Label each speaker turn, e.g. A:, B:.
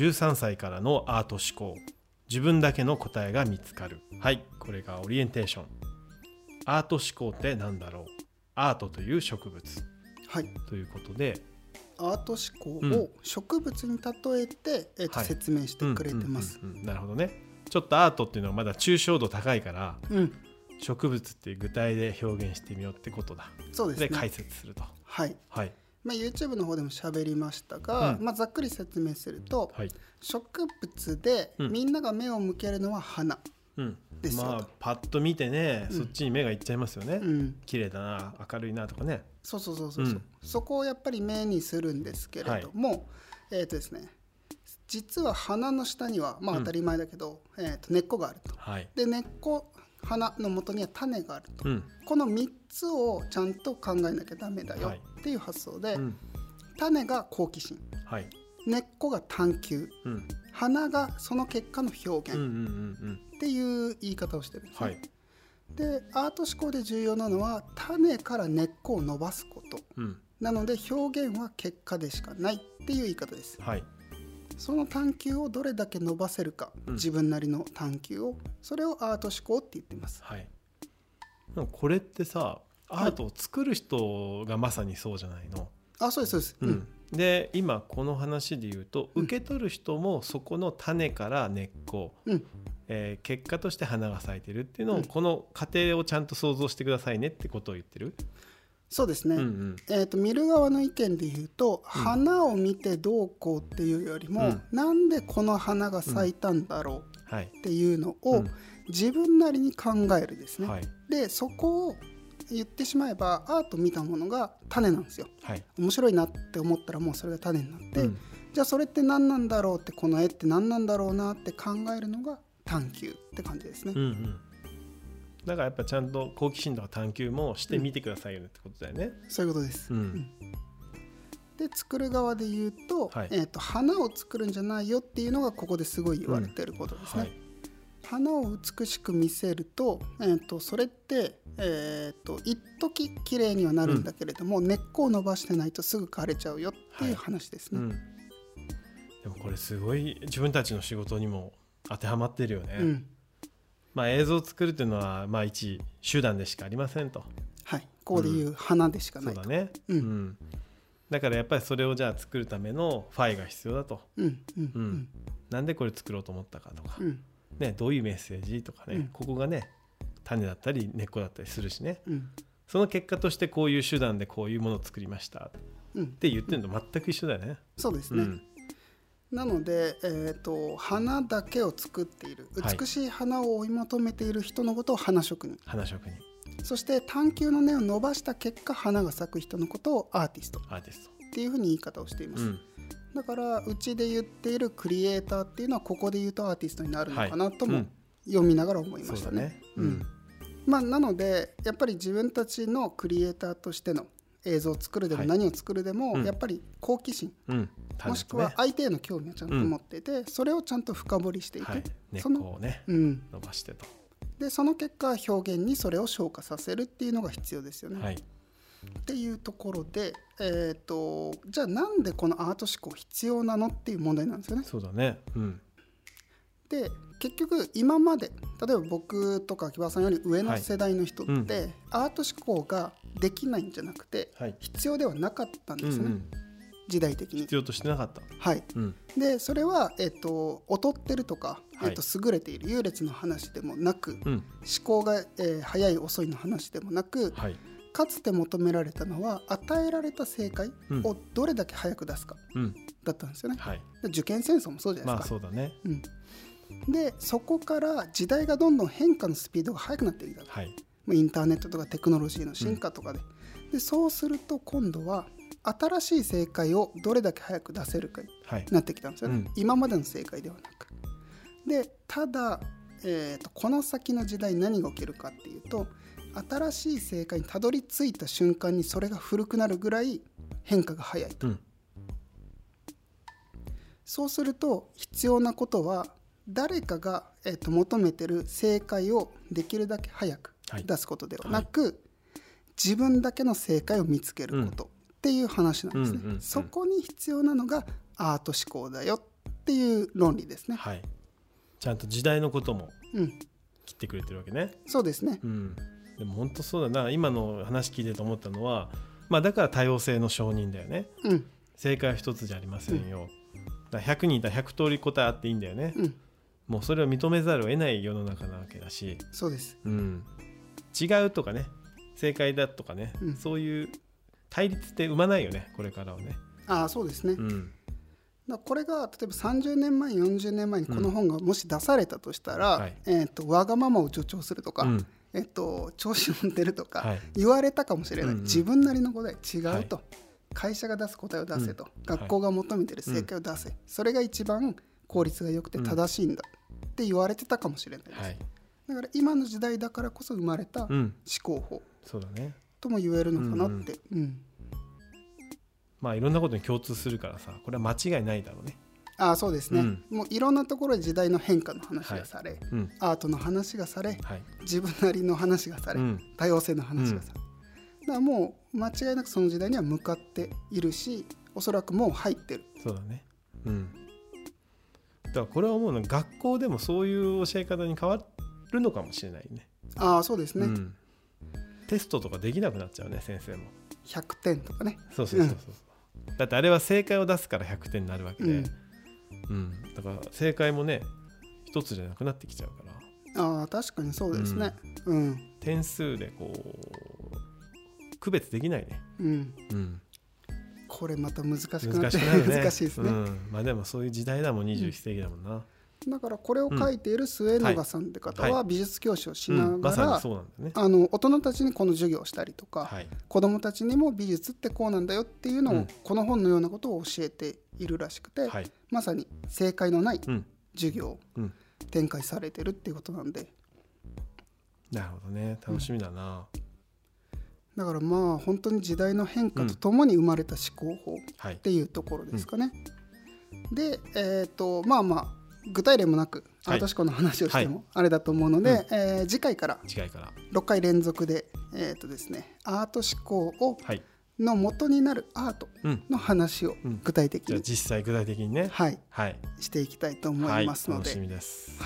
A: 13歳からのアート思考。自分だけの答えが見つかる。はいこれがオリエンテーション。アート思考って何だろう？アートという植物。
B: はい。
A: ということで。
B: アート思考
A: うん。
B: を植物に例えて、えっと
A: はい。
B: 説明してくれてます。
A: うんうんうんうん。なるほどね。ちょっとアートっていうのはまだ抽象度高いから
B: うん、
A: 植物っていう具体で表現してみようってことだ。で
B: そうですね。
A: 解説すると。
B: はい。
A: はい
B: まあ YouTube の方でも喋りましたが、
A: うん。
B: まあざっくり説明すると、
A: はい。
B: 植物で
A: うん。
B: みんなが目を向けるのは花。
A: うん。
B: ですよと。
A: まあパッと見てね、
B: うん。
A: そっちに目がいっちゃいますよね、
B: うん、
A: 綺麗だな明るいなとかね。
B: そうそうそうそう、
A: う。ん。
B: そこをやっぱり目にするんですけれども、えっ、とですね実は花の下にはまあ
A: うん。
B: 当たり前だけど、えー、と根っこがあると。
A: はい。
B: で根っこ花の元には種があると、
A: うん。
B: この3つをちゃんと考えなきゃダメだよ
A: はい。
B: っていう発想で、
A: うん。
B: 種が好奇心。
A: はい。
B: 根っこが探求。
A: うん。
B: 花がその結果の表現っていう言い方をしてるんですね、
A: うんはい。
B: でアート思考で重要なのは種から根っこを伸ばすこと。
A: うん。
B: なので表現は結果でしかないっていう言い方です。
A: はい
B: その探求をどれだけ伸ばせるか、
A: うん。
B: 自分なりの探求をそれをアート思考って言っています。
A: はい。でもこれってさアートを作る人がまさにそうじゃないの、
B: あそうですそうです、
A: うん。で今この話で言うと
B: うん。
A: 受け取る人もそこの種から根っこ、
B: うん。
A: えー結果として花が咲いてるっていうのを、
B: うん。
A: この過程をちゃんと想像してくださいねってことを言ってる、
B: そうですね、
A: うんうん。
B: えー、と見る側の意見で言うと、花を見てどうこうっていうよりも、
A: うん。
B: なんでこの花が咲いたんだろう
A: はい。
B: っていうのを、
A: うん。
B: 自分なりに考えるですね、
A: はい。
B: でそこを言ってしまえばアート見たものが種なんですよ。
A: はい。
B: 面白いなって思ったらもうそれが種になって、
A: うん。
B: じゃあそれって何なんだろうってこの絵って何なんだろうなって考えるのが探求って感じですね、
A: うんうんだからやっぱちゃんと好奇心とか探求もしてみてくださいよねってことだよね。
B: そういうことです、
A: うん。
B: で作る側で言うと,、
A: はい。
B: えー、と花を作るんじゃないよっていうのがここですごい言われてることですね、
A: はい。
B: 花を美しく見せると,、えー、とそれって、えー、と一時綺麗にはなるんだけれども、根っこを伸ばしてないとすぐ枯れちゃうよっていう話ですね、
A: うん、でもこれすごい自分たちの仕事にも当てはまってるよね。
B: うん
A: まあ、映像を作るっていうのは、まあ、一手段でしかありませんと。
B: はい、ここで言う花でしかないと、
A: そうだね、
B: うん。
A: だからやっぱりそれをじゃあ作るためのファイが必要だと。
B: うん。うん。う
A: うん。んなんでこれ作ろうと思ったかとか、
B: うん。
A: ね、どういうメッセージとかね、
B: うん。
A: ここがね種だったり根っこだったりするしね。
B: うん。
A: その結果としてこういう手段でこういうものを作りました。っ
B: うん。
A: て言ってるのと全く一緒だよね。
B: そうですね、
A: うん
B: なので、えー、と花だけを作っている
A: はい。
B: 美しい花を追い求めている人のことを花職人、
A: 花職人。
B: そして探求の根を伸ばした結果花が咲く人のことをアーティスト。
A: アーティスト。
B: っていうふうに言い方をしています、
A: うん。
B: だからうちで言っているクリエイターっていうのはここで言うとアーティストになるのかなとも
A: うん
B: 読みながら思いましたね。
A: ね。う
B: うんん。まあ、なのでやっぱり自分たちのクリエイターとしての映像を作るでも
A: はい。
B: 何を作るでも、
A: うん。
B: やっぱり好奇心。
A: うん、
B: もしくは相手への興味をちゃんと持っていて、それをちゃんと深掘りしていて、
A: はい、根っ
B: その、
A: こをね
B: うん、
A: 伸ばしてと。
B: でその結果表現にそれを昇華させるっていうのが必要ですよね。
A: はい、
B: っていうところで、えー、とじゃあなんでこのアート思考必要なのっていう問題なんですよね。
A: そうだね。うん、
B: で結局今まで例えば僕とか秋葉さんより上の世代の人って、
A: はい。うん。
B: アート思考ができないんじゃなくて
A: はい。
B: 必要ではなかったんですね、
A: うんうん、
B: 時代的に
A: 必。要としてなかった。
B: はい、
A: うん、
B: でそれは、えっと劣ってるとか、
A: はい
B: えっと優れている優劣の話でもなく思
A: うん、
B: 考が、えー早い遅いの話でもなく
A: はい、
B: かつて求められたのは与えられた正解
A: うん
B: をどれだけ早く出すか
A: うん、
B: だったんですよね。
A: はい。
B: で受験戦争もそうじゃない
A: まあ
B: ですか。
A: そうだね。
B: うん、でそこから時代がどんどん変化のスピードが速くなっていた
A: はい、
B: まあインターネットとかテクノロジーの進化とかで,、でそうすると今度は新しい正解をどれだけ早く出せるかに
A: はい、
B: なってきたんですよね、
A: うん。
B: 今までの正解ではなく。でただ、えーとこの先の時代何が起きるかっていうと新しい正解にたどり着いた瞬間にそれが古くなるぐらい変化が早いと、
A: うん、
B: そうすると必要なことは誰かが、えーと求めてる正解をできるだけ早く
A: はい。
B: 出すことではなく、自分だけの正解を見つけることっていう話なんですね、
A: うんうんうん。
B: そこに必要なのがアート思考だよっていう論理ですね。
A: はい。ちゃんと時代のことも
B: うん、
A: 切ってくれてるわけね。
B: そうですね。
A: うん。でも本当そうだな。今の話聞いてて思ったのはまあだから多様性の承認だよね。
B: うん、
A: 正解は一つじゃありませんよ、だから100人いたら100通り答えあっていいんだよね、
B: うん、
A: もうそれを認めざるを得ない世の中なわけだし、
B: そうです。
A: うん、違うとかね。正解だとかね、
B: うん。
A: そういう対立って生まないよねこれからはね、
B: ああ、そうですね。
A: うん、
B: らこれが例えば30年前、40年前にこの本がもし出されたとしたら、
A: はい。
B: えっ、とわがままを助長するとか、
A: うん。
B: えっ、と調子乗ってるとか、
A: はい。
B: 言われたかもしれない。
A: うんうん。
B: 自分なりの答え違うと、
A: は
B: 会社が出す答えを出せと、
A: うん。
B: 学校が求めてる正解を出せ、それが一番効率が良くて正しいんだって言われてたかもしれないです。
A: はい。
B: だから今の時代だからこそ生まれた思
A: うん。
B: 考法。
A: そうだね
B: とも言えるのかなって、うん
A: まあいろんなことに共通するからさこれは間違いないだろうね。
B: ああそうですね、
A: うん。
B: もういろんなところで時代の変化の話がされ、
A: うん。
B: アートの話がされ
A: はい。
B: 自分なりの話がされ、
A: うん。
B: 多様性の話がされ、だからもう間違いなくその時代には向かっているしおそらくもう入ってる。
A: そうだね。うん。だからこれは思うのは学校でもそういう教え方に変わるのかもしれないね。
B: ああそうですね、
A: うん、テストとかできなくなっちゃうね先生も。
B: 100点とかね。
A: そうそうそうそう、だってあれは正解を出すから100点になるわけで、
B: うん。
A: うん。だから正解もね一つじゃなくなってきちゃうから。
B: ああ確かにそうですね。うん。
A: 点数でこう区別できないね、
B: うん、
A: うん、
B: これまた難しくなって
A: 難しね。
B: 難しいですね、
A: うん、まあでもそういう時代だもん21世紀だもんな、
B: だからこれを書いている末永さんって方は美術教師をしながら、大人たちにこの授業をしたりとか、
A: はい。
B: 子どもたちにも美術ってこうなんだよっていうのを、
A: うん。
B: この本のようなことを教えているらしくて、
A: はい。
B: まさに正解のない
A: うん。
B: 授業を
A: うん。
B: 展開されてるっていうことなんで。
A: なるほどね。楽しみだな、
B: だからまあ本当に時代の変化とともに生まれた思考法っ
A: はい。
B: ていうところですかね。で、えー、とまあまあ具体例もなくア
A: はい。
B: ート思考の話をしてもあれだと思うので、
A: うん。
B: えー次回から
A: 次回から。
B: 6回連続で,、えーとですね、アート思考を
A: はい。
B: の元になるアート
A: うん。
B: の話を
A: うん。
B: 具体的に、
A: じゃあ実際具体的にね。
B: はい、
A: はい。
B: していきたいと思
A: はいい
B: ますので、
A: 楽しみです